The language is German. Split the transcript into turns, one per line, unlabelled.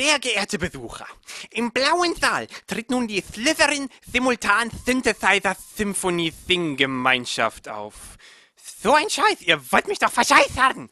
Sehr geehrte Besucher, im blauen Saal tritt nun die Slytherin Simultan Synthesizer Symphony Sing Gemeinschaft auf. So ein Scheiß, ihr wollt mich doch verscheißern!